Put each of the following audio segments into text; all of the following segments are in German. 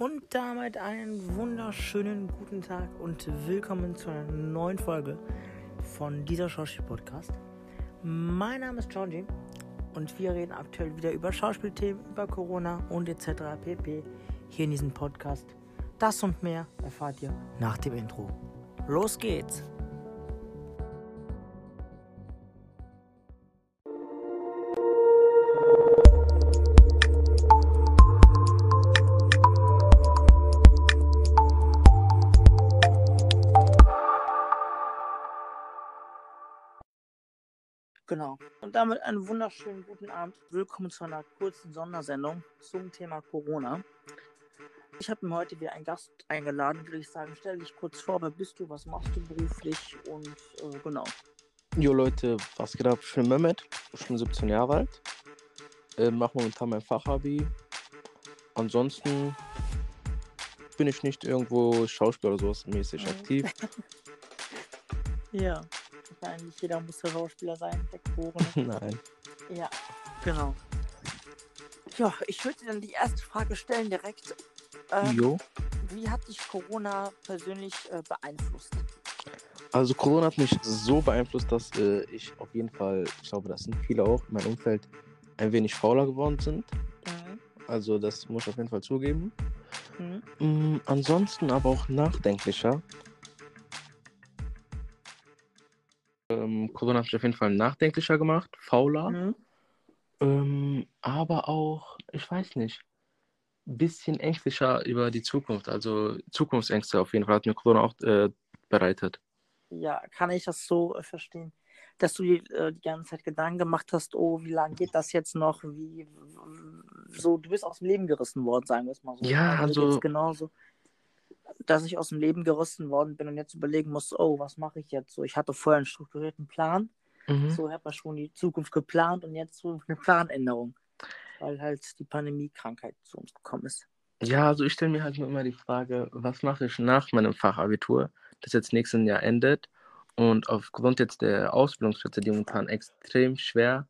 Und damit einen wunderschönen guten Tag und willkommen zu einer neuen Folge von dieser Schauspiel-Podcast. Mein Name ist Georgie und wir reden aktuell wieder über Schauspielthemen, über Corona und etc. pp. hier in diesem Podcast. Das und mehr erfahrt ihr nach dem Intro. Los geht's! Und damit einen wunderschönen guten Abend. Willkommen zu einer kurzen Sondersendung zum Thema Corona. Ich habe mir heute wieder einen Gast eingeladen, würde ich sagen. Stell dich kurz vor, wer bist du, was machst du beruflich und äh, genau. Jo Leute, was geht ab? Ich bin Mehmet, ich bin 17 Jahre alt, äh, mache momentan mein Fachabi. Ansonsten bin ich nicht irgendwo Schauspieler oder sowas mäßig Mhm. aktiv. Ja. Eigentlich jeder muss der Schauspieler sein, der Geborene. Nein. Ja, genau. Ja, ich würde dir dann die erste Frage stellen direkt. Äh, Jo. wie hat dich Corona persönlich äh, beeinflusst? Also Corona hat mich so beeinflusst, dass äh, ich auf jeden Fall, ich glaube, das sind viele auch in meinem Umfeld, ein wenig fauler geworden sind. Mhm. Also das muss ich auf jeden Fall zugeben. Mhm. Mm, ansonsten aber auch nachdenklicher. Corona hat mich auf jeden Fall nachdenklicher gemacht, fauler. Mhm. Ähm, aber auch, ich weiß nicht, ein bisschen ängstlicher über die Zukunft. Also Zukunftsängste auf jeden Fall hat mir Corona auch äh, bereitet. Ja, kann ich das so äh, verstehen, dass du dir äh, die ganze Zeit Gedanken gemacht hast, oh, wie lange geht das jetzt noch? Wie so, du bist aus dem Leben gerissen worden, sagen wir es mal so. Ja, also- geht's genauso, dass ich aus dem Leben gerissen worden bin und jetzt überlegen muss, oh, was mache ich jetzt? So, ich hatte vorher einen strukturierten Plan, Mhm. so hat man schon die Zukunft geplant und jetzt so eine Planänderung, weil halt die Pandemie-Krankheit zu uns gekommen ist. Ja, also ich stelle mir halt nur immer die Frage, was mache ich nach meinem Fachabitur, das jetzt nächsten Jahr endet und aufgrund jetzt der Ausbildungsplätze, die momentan extrem schwer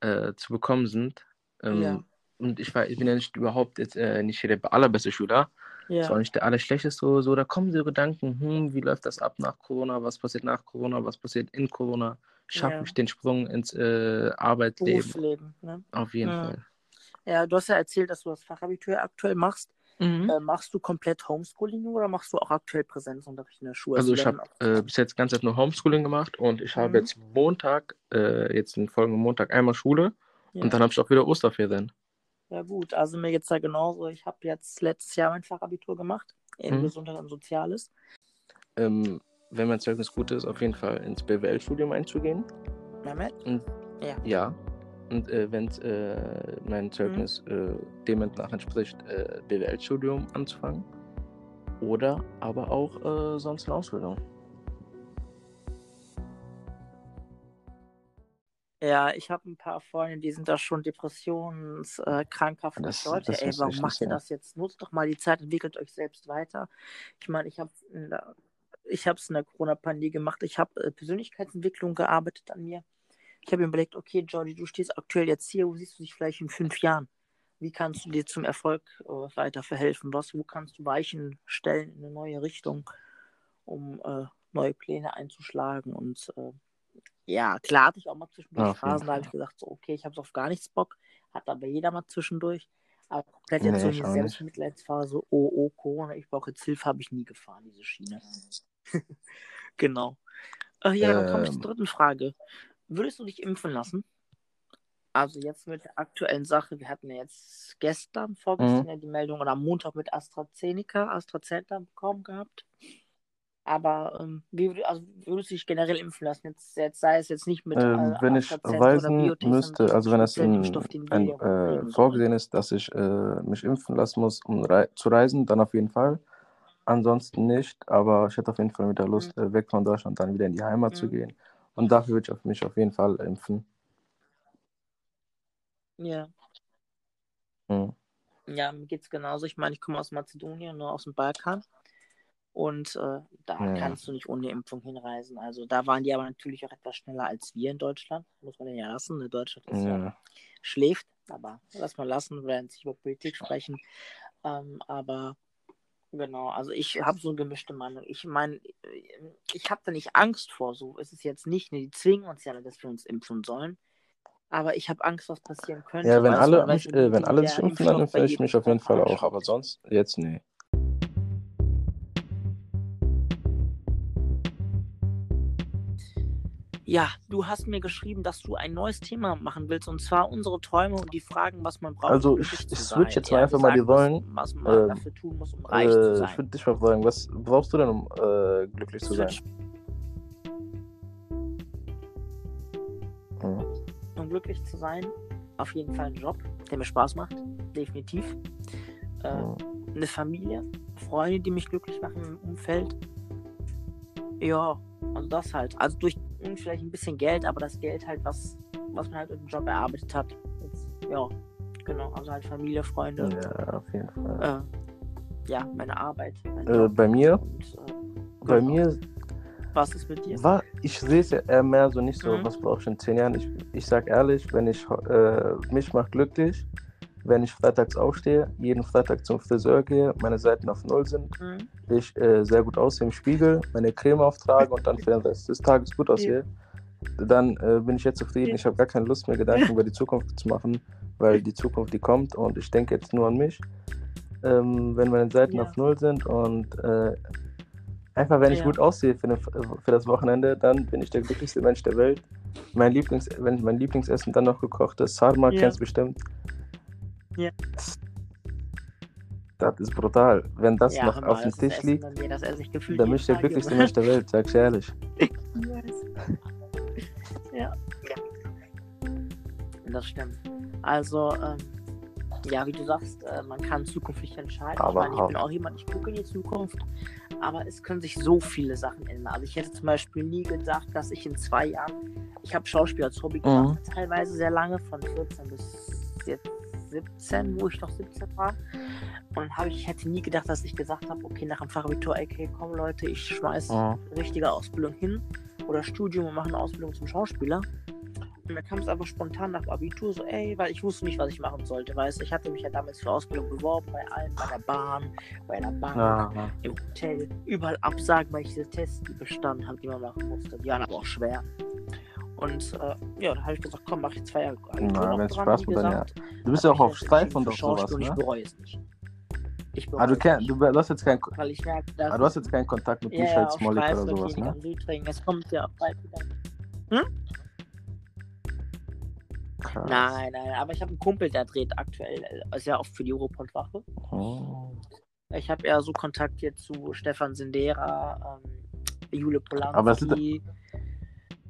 äh, zu bekommen sind, ähm, Ja. und ich, war, ich bin ja nicht überhaupt jetzt äh, nicht der allerbeste Schüler, ist auch Ja, nicht der allerschlechteste, so, so da kommen so Gedanken, hm, wie läuft das ab nach Corona, was passiert nach Corona, was passiert in Corona, schaffe Ja. ich den Sprung ins äh, Arbeitsleben, Berufsleben. Ne? auf jeden Ja. Fall. Ja, du hast ja erzählt, dass du das Fachabitur aktuell machst. Mhm. Äh, machst du komplett Homeschooling oder machst du auch aktuell Präsenzunterricht in der Schule? Also ich lernen habe äh, bis jetzt ganz nur Homeschooling gemacht und ich habe Mhm. jetzt Montag, äh, jetzt den folgenden Montag einmal Schule ja. und dann habe ich auch wieder Osterferien. Ja gut, also mir geht's da genauso. Ich habe jetzt letztes Jahr mein Fachabitur gemacht in Mhm. Gesundheit und Soziales. Ähm, wenn mein Zeugnis gut ist, auf jeden Fall ins BWL-Studium einzugehen. Mehmet? Und, Ja. Ja. Und äh, wenn äh, Mhm. mein Zeugnis äh, dem nach entspricht, äh, BWL-Studium anzufangen. Oder aber auch äh, sonst eine Ausbildung. Ja, ich habe ein paar Freunde, die sind da schon depressionskrank. Äh. Das- Leute, das ey, warum macht ihr das jetzt? Nutzt doch mal die Zeit, entwickelt euch selbst weiter. Ich meine, ich habe ich habe es in der Corona-Pandemie gemacht. Ich habe äh, Persönlichkeitsentwicklung gearbeitet an mir. Ich habe mir überlegt, okay, Jordi, du stehst aktuell jetzt hier, wo siehst du dich vielleicht in fünf Jahren? Wie kannst du dir zum Erfolg äh, weiter verhelfen? Was, wo kannst du Weichen stellen in eine neue Richtung, um äh, neue Pläne einzuschlagen? Und äh, ja, klar hatte ich auch mal zwischendurch jeden Phasen, da habe ich gesagt, so, okay, ich habe auf gar nichts Bock. Hat aber jeder mal zwischendurch. Aber komplett jetzt Nee, so eine. Selbstmitleidsphase, oh, oh, Corona, ich brauche jetzt Hilfe, habe ich nie gefahren, diese Schiene. genau. Äh, ja, dann komme ich zur Ähm. dritten Frage. Würdest du dich impfen lassen? Also jetzt mit der aktuellen Sache, wir hatten ja jetzt gestern, vorgestern Mhm. ja die Meldung oder am Montag mit AstraZeneca, AstraZeneca bekommen gehabt. Aber ähm, wie, also würdest du dich generell impfen lassen? Jetzt, jetzt sei es jetzt nicht mit Ähm, äh, wenn ich sondern müsste, also wenn es den wir ein, kriegen äh, vorgesehen ist, dass ich äh, mich impfen lassen muss, um rei zu reisen, dann auf jeden Fall. Ansonsten nicht, aber ich hätte auf jeden Fall wieder Lust, äh, weg von Deutschland, dann wieder in die Heimat zu Mhm. gehen. Und dafür würde ich auf mich auf jeden Fall impfen. Ja. Mhm. Ja, mir geht's genauso. Ich meine, ich komme aus Mazedonien, nur aus dem Balkan. Und äh, da Ja. kannst du nicht ohne Impfung hinreisen. Also da waren die aber natürlich auch etwas schneller als wir in Deutschland. Muss man ja lassen. Ne? Deutschland ist ja. Ja. schläft. Aber lass mal lassen, wir werden nicht über Politik sprechen. Ähm, aber Genau, also ich habe so eine gemischte Meinung. Ich meine, ich habe da nicht Angst vor, so ist es jetzt nicht. Ne, die zwingen uns ja, dass wir uns impfen sollen. Aber ich habe Angst, was passieren könnte. Ja, wenn alle, du, äh, wenn alle sich impfen, dann impfe ich mich auf jeden Fall auch. Aber sonst, jetzt nee. Ja, du hast mir geschrieben, dass du ein neues Thema machen willst, und zwar unsere Träume und die Fragen, was man braucht, Also um ich, zu ich sein. switch jetzt mal einfach mal die gesagt, was, Rollen. was man Ähm, dafür tun muss, um reich zu Äh, ich sein. würde dich mal fragen, was brauchst du denn, um äh, glücklich zu sein? Switch, Mhm. um glücklich zu sein, auf jeden Fall einen Job, der mir Spaß macht, definitiv. Äh, Mhm. eine Familie, Freunde, die mich glücklich machen im Umfeld. Ja, also das halt. Also durch mh, vielleicht ein bisschen Geld, aber das Geld halt, was, was man halt dem Job erarbeitet hat. Jetzt, ja, genau. Also halt Familie, Freunde. Ja, auf jeden Fall. Äh, ja, meine Arbeit. Mein Äh, bei mir, Und, äh, bei genau. mir Was ist mit dir? war, ich sehe es ja eher mehr so nicht so, Mhm. was brauche ich in zehn Jahren. Ich, ich sag ehrlich, wenn ich äh, mich macht glücklich, wenn ich freitags aufstehe, jeden Freitag zum Friseur gehe, meine Seiten auf Null sind, Mhm. ich äh, sehr gut aussehe im Spiegel, meine Creme auftrage und dann für den Rest des Tages gut aussehe, dann äh, bin ich jetzt zufrieden. Ja. Ich habe gar keine Lust mehr, Gedanken über die Zukunft zu machen, weil die Zukunft, die kommt und ich denke jetzt nur an mich. Ähm, wenn meine Seiten Ja. auf Null sind und äh, einfach, wenn ich Ja. gut aussehe für, den, für das Wochenende, dann bin ich der glücklichste Mensch der Welt. Mein Lieblings, wenn mein Lieblingsessen dann noch gekochtes Sarma, Ja. kennst bestimmt. Ja. Das ist brutal. Wenn das ja, noch auf dem Tisch Essen liegt, bei mir, das esse ich gefühlt dann bin ich der glücklichste. Mensch der Welt, sag ich ehrlich. ja. Das stimmt. Also, ähm, ja, wie du sagst, äh, man kann zukünftig entscheiden. Aber ich meine, ich bin auch jemand, ich gucke in die Zukunft, aber es können sich so viele Sachen ändern. Also ich hätte zum Beispiel nie gedacht, dass ich in zwei Jahren, ich habe Schauspiel als Hobby gemacht, teilweise sehr lange, von 14 bis 17, wo ich noch 17 war. Und dann habe ich, ich hätte nie gedacht, dass ich gesagt habe, okay, nach dem Fachabitur, okay, komm Leute, ich schmeiß Mhm. richtige Ausbildung hin oder Studium und mache eine Ausbildung zum Schauspieler. Und dann kam es einfach spontan nach dem Abitur so, ey, weil ich wusste nicht, was ich machen sollte, weißt ich hatte mich ja damals für Ausbildung beworben, bei allen, bei der Bahn, bei der Bank, Ja, im Hotel, überall Absagen, weil ich diese Tests bestanden habe, die man machen musste. Die waren aber auch schwer. Und äh, ja, dann habe ich gesagt, komm, mach ich zwei Jahre Na, wenn's dran, Spaß macht, dann ja. Du bist ja auch auf Streif und auf sowas, ne? Ich bereue es nicht. Ich bereue Ah, du, es kenn, du, hast jetzt keinen weil ich merke, dass ah, du hast jetzt keinen Kontakt mit ja, ja, Michael auf Smolik oder sowas, ne? es kommt ja bald wieder. Krass. Nein, nein, aber ich habe einen Kumpel, der dreht aktuell, äh, ja auch für die Europol-Wache. Oh. Ich habe eher so Kontakt jetzt zu Stefan Sindera, ähm, Jule Aber es Polanski,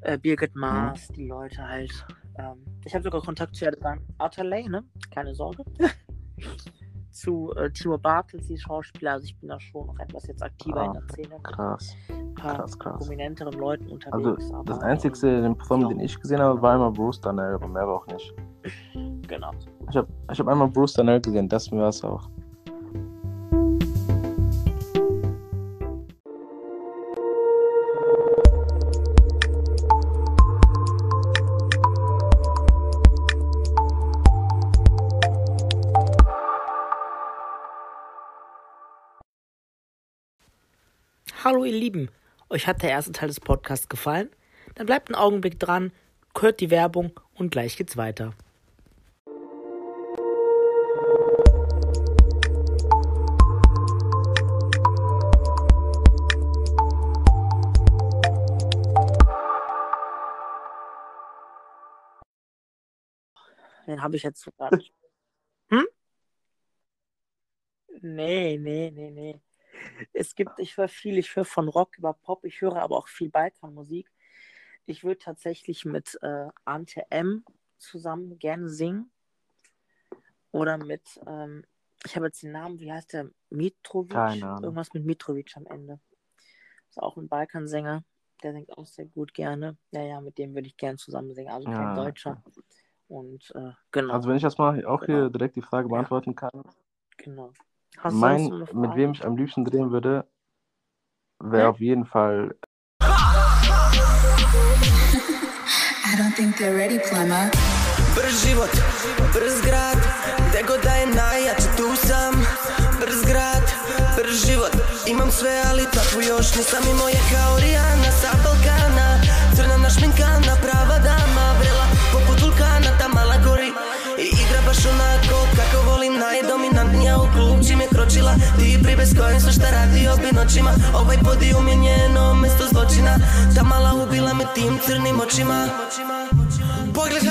äh, Birgit Maas, die Leute halt. Ähm, ich habe sogar Kontakt zu Atalay, ne? Keine Sorge. zu äh, Timo Bartels, die Schauspieler. Also ich bin da schon noch etwas jetzt aktiver Ah, in der Szene. Krass. ein paar krass, krass. prominenteren Leuten Also, unterwegs. das aber, einzigste, den Promi, ja. den ich gesehen habe, war einmal Bruce Danell, aber mehr auch nicht. Ähm, genau. Ich habe ich hab einmal Bruce Danell gesehen, das war es auch. Hallo ihr Lieben, euch hat der erste Teil des Podcasts gefallen? Dann bleibt einen Augenblick dran, hört die Werbung und gleich geht's weiter. Den habe ich jetzt nicht. Hm? Nee, nee, nee, nee. Es gibt, ich höre viel, ich höre von Rock über Pop, ich höre aber auch viel Balkanmusik. Ich würde tatsächlich mit äh, Ante M zusammen gerne singen. Oder mit, ähm, ich habe jetzt den Namen, wie heißt der? Mitrovic? Keine Ahnung. Irgendwas mit Mitrovic am Ende. Ist auch ein Balkansänger. Der singt auch sehr gut gerne. Ja, ja, mit dem würde ich gerne zusammen singen. Also kein Ja, Deutscher. Und äh, genau, Also, wenn ich das mal auch Genau. hier direkt die Frage beantworten kann, genau. Hast du mein, mit wem ich am liebsten drehen würde, wäre Hm? auf jeden Fall I don't think they're ready, Plumber. Brz život, brz grad Gde god da je najjače tu sam Brz grad, brz život Imam sve, ali takvu još nisam imao je kao Rijana sa Balkana Crna našminkana, prava dama Vrela poput vulkana, ta mala gori I igra baš onako kako volim Najdominantnija u klub čim je kročila. Ti pribe s kojim sve šta radi obi noćima. Ovaj podijum je njeno mesto zločina. Ta mala ubila me tim crnim očima. Pogled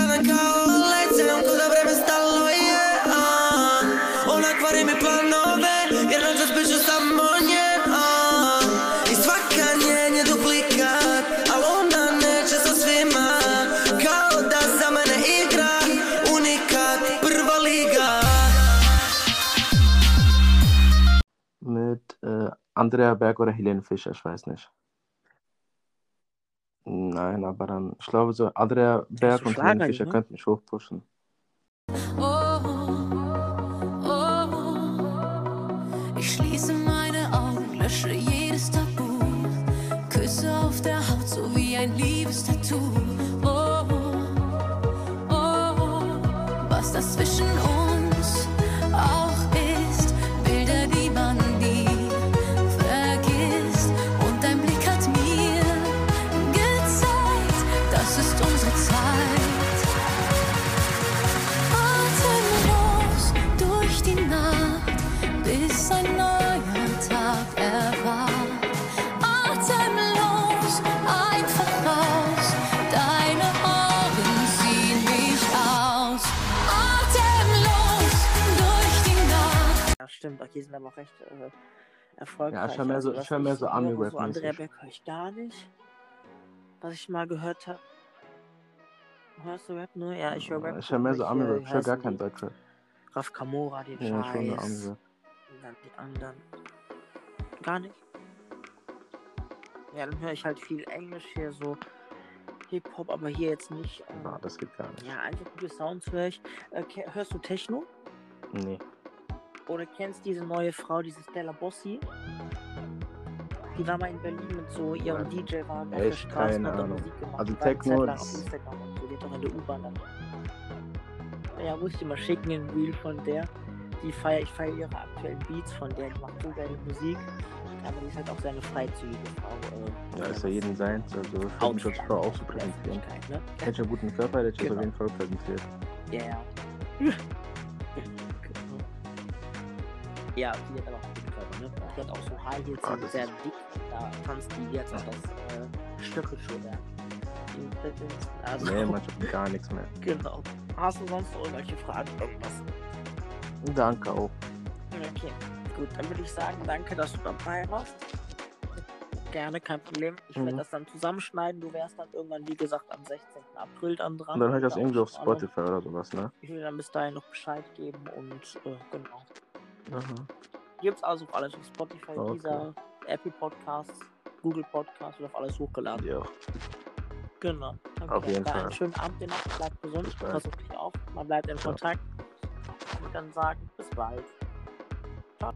Andrea Berg oder Helene Fischer, ich weiß nicht. Nein, aber dann, ich glaube so, Andrea Berg und Helene Fischer ne? könnten mich hochpushen. Oh, oh, ich stimmt, okay, sind aber auch recht äh, erfolgreich. Ja, ich hör mehr so- Also, ich hör mehr so ich höre, Ami-Rap So Andrea. Berg höre ich gar nicht. Was ich mal gehört habe. Hörst du Rap nur? Ja, ich höre Rap. Ich höre mehr so ich, äh, ich höre gar heißen kein die? Deutschrap. Raf Kamora, den Ja, schon nur Scheiß. Ami-Rap. Und dann die anderen. Gar nicht. Ja, dann höre ich halt viel Englisch hier, so Hip-Hop, aber hier jetzt nicht. Äh, Na, das geht gar nicht. ja, einfach gute Sounds höre ich. Äh, hörst du Techno? Nee. Oder kennst diese neue Frau, diese Stella Bossi? Die war mal in Berlin mit so ihrem DJ-Wagen auf der? Straße und hat. Musik gemacht. Also war Techno auf Instagram und so, die doch in der U-Bahn dann. Ja, muss ich dir mal schicken, ein Reel von der. Die feier, ich feiere ihre aktuellen Beats von der, die macht so geile Musik. Aber die ist halt auch seine freizügige Frau. Äh, Ja, ist ja jeden sein. Also, ich würde mich als Frau auch so präsentieren. Ne? Hätte einen guten Körper, hätte ich Genau. auf jeden Fall präsentiert. Ja, ja. ja, die hat aber auch guten Körper, ne? Die hat auch so High Heels, Ah, sehr dick. Da tanzt die jetzt auch das äh, Stöckelschuhwerk. Also, Nee, manchmal gar nichts mehr. genau. Hast du sonst irgendwelche Fragen? Irgendwas? Danke auch. Okay, gut. Dann würde ich sagen, danke, dass du dabei warst. Gerne, kein Problem. Ich werde Mhm. das dann zusammenschneiden. Du wärst dann irgendwann, wie gesagt, am 16. April dann dran. Und dann ich das irgendwie auf Spotify oder sowas, ne? Ich will dann bis dahin noch Bescheid geben und äh, genau. Aha. Gibt's also auf alles auf Spotify, Okay. dieser Apple Podcasts, Google Podcasts wird auf alles hochgeladen. Ja. Genau. Dann Auf jeden Fall. Einen schönen Abend dir noch, bleib gesund, Bis bald. pass auf dich auf, man bleibt in. Kontakt. Und dann sagen, bis bald. Ciao.